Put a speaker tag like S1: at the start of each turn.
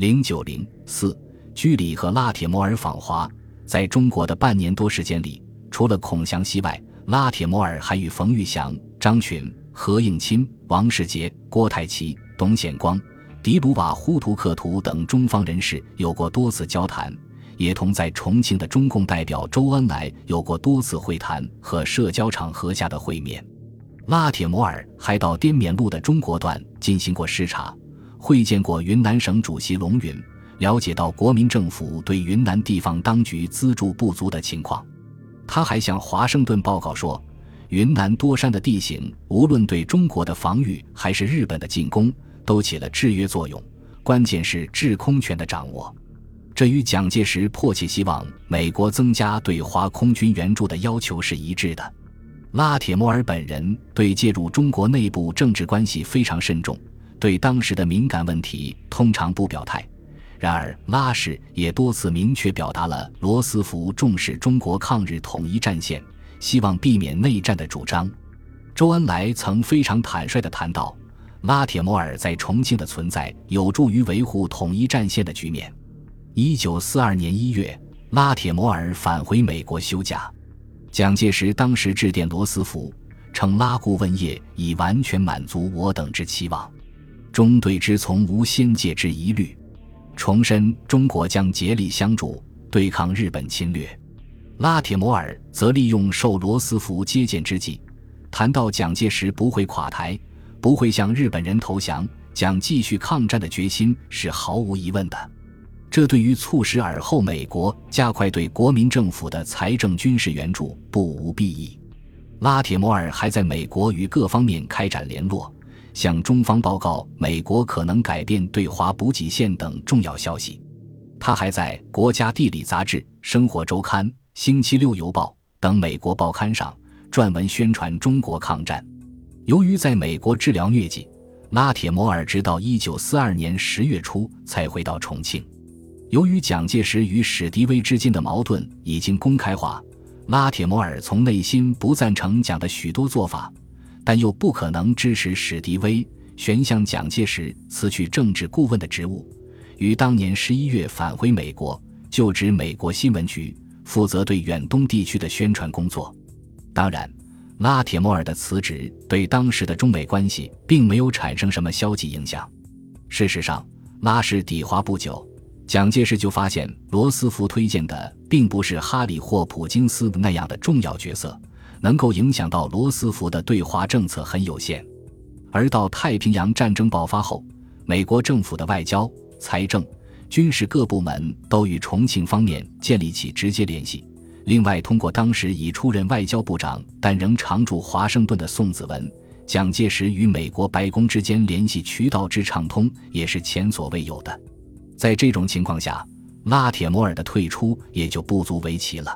S1: 零九零四，居里和拉铁摩尔访华，在中国的半年多时间里，除了孔祥熙外，拉铁摩尔还与冯玉祥、张群、何应钦、王世杰、郭泰祺、董显光、迪鲁瓦呼图克图等中方人士有过多次交谈，也同在重庆的中共代表周恩来有过多次会谈和社交场合下的会面。拉铁摩尔还到滇缅路的中国段进行过视察。会见过云南省主席龙云，了解到国民政府对云南地方当局资助不足的情况。他还向华盛顿报告说，云南多山的地形，无论对中国的防御还是日本的进攻，都起了制约作用。关键是制空权的掌握，这与蒋介石迫切希望美国增加对华空军援助的要求是一致的。拉铁摩尔本人对介入中国内部政治关系非常慎重。对当时的敏感问题通常不表态，然而拉氏也多次明确表达了罗斯福重视中国抗日统一战线，希望避免内战的主张。周恩来曾非常坦率地谈到，拉铁摩尔在重庆的存在有助于维护统一战线的局面。一九四二年一月，拉铁摩尔返回美国休假，蒋介石当时致电罗斯福，称拉顾问业已完全满足我等之期望。中对之从无先界之疑虑，重申中国将竭力相助对抗日本侵略。拉铁摩尔则利用受罗斯福接见之际，谈到蒋介石不会垮台，不会向日本人投降，将继续抗战的决心是毫无疑问的。这对于促使尔后美国加快对国民政府的财政军事援助不无裨益。拉铁摩尔还在美国与各方面开展联络。向中方报告美国可能改变对华补给线等重要消息。他还在《国家地理》杂志、《生活周刊》、《星期六邮报》等美国报刊上撰文宣传中国抗战。由于在美国治疗疟疾，拉铁摩尔直到1942年10月初才回到重庆。由于蒋介石与史迪威之间的矛盾已经公开化，拉铁摩尔从内心不赞成蒋的许多做法。但又不可能支持史迪威，旋向蒋介石辞去政治顾问的职务，于当年十一月返回美国，就职美国新闻局，负责对远东地区的宣传工作。当然，拉铁摩尔的辞职对当时的中美关系并没有产生什么消极影响。事实上，拉氏抵华不久，蒋介石就发现罗斯福推荐的并不是哈里或普金斯那样的重要角色。能够影响到罗斯福的对华政策很有限，而到太平洋战争爆发后，美国政府的外交、财政、军事各部门都与重庆方面建立起直接联系。另外，通过当时已出任外交部长但仍常驻华盛顿的宋子文，蒋介石与美国白宫之间联系渠道之畅通也是前所未有的。在这种情况下，拉铁摩尔的退出也就不足为奇了。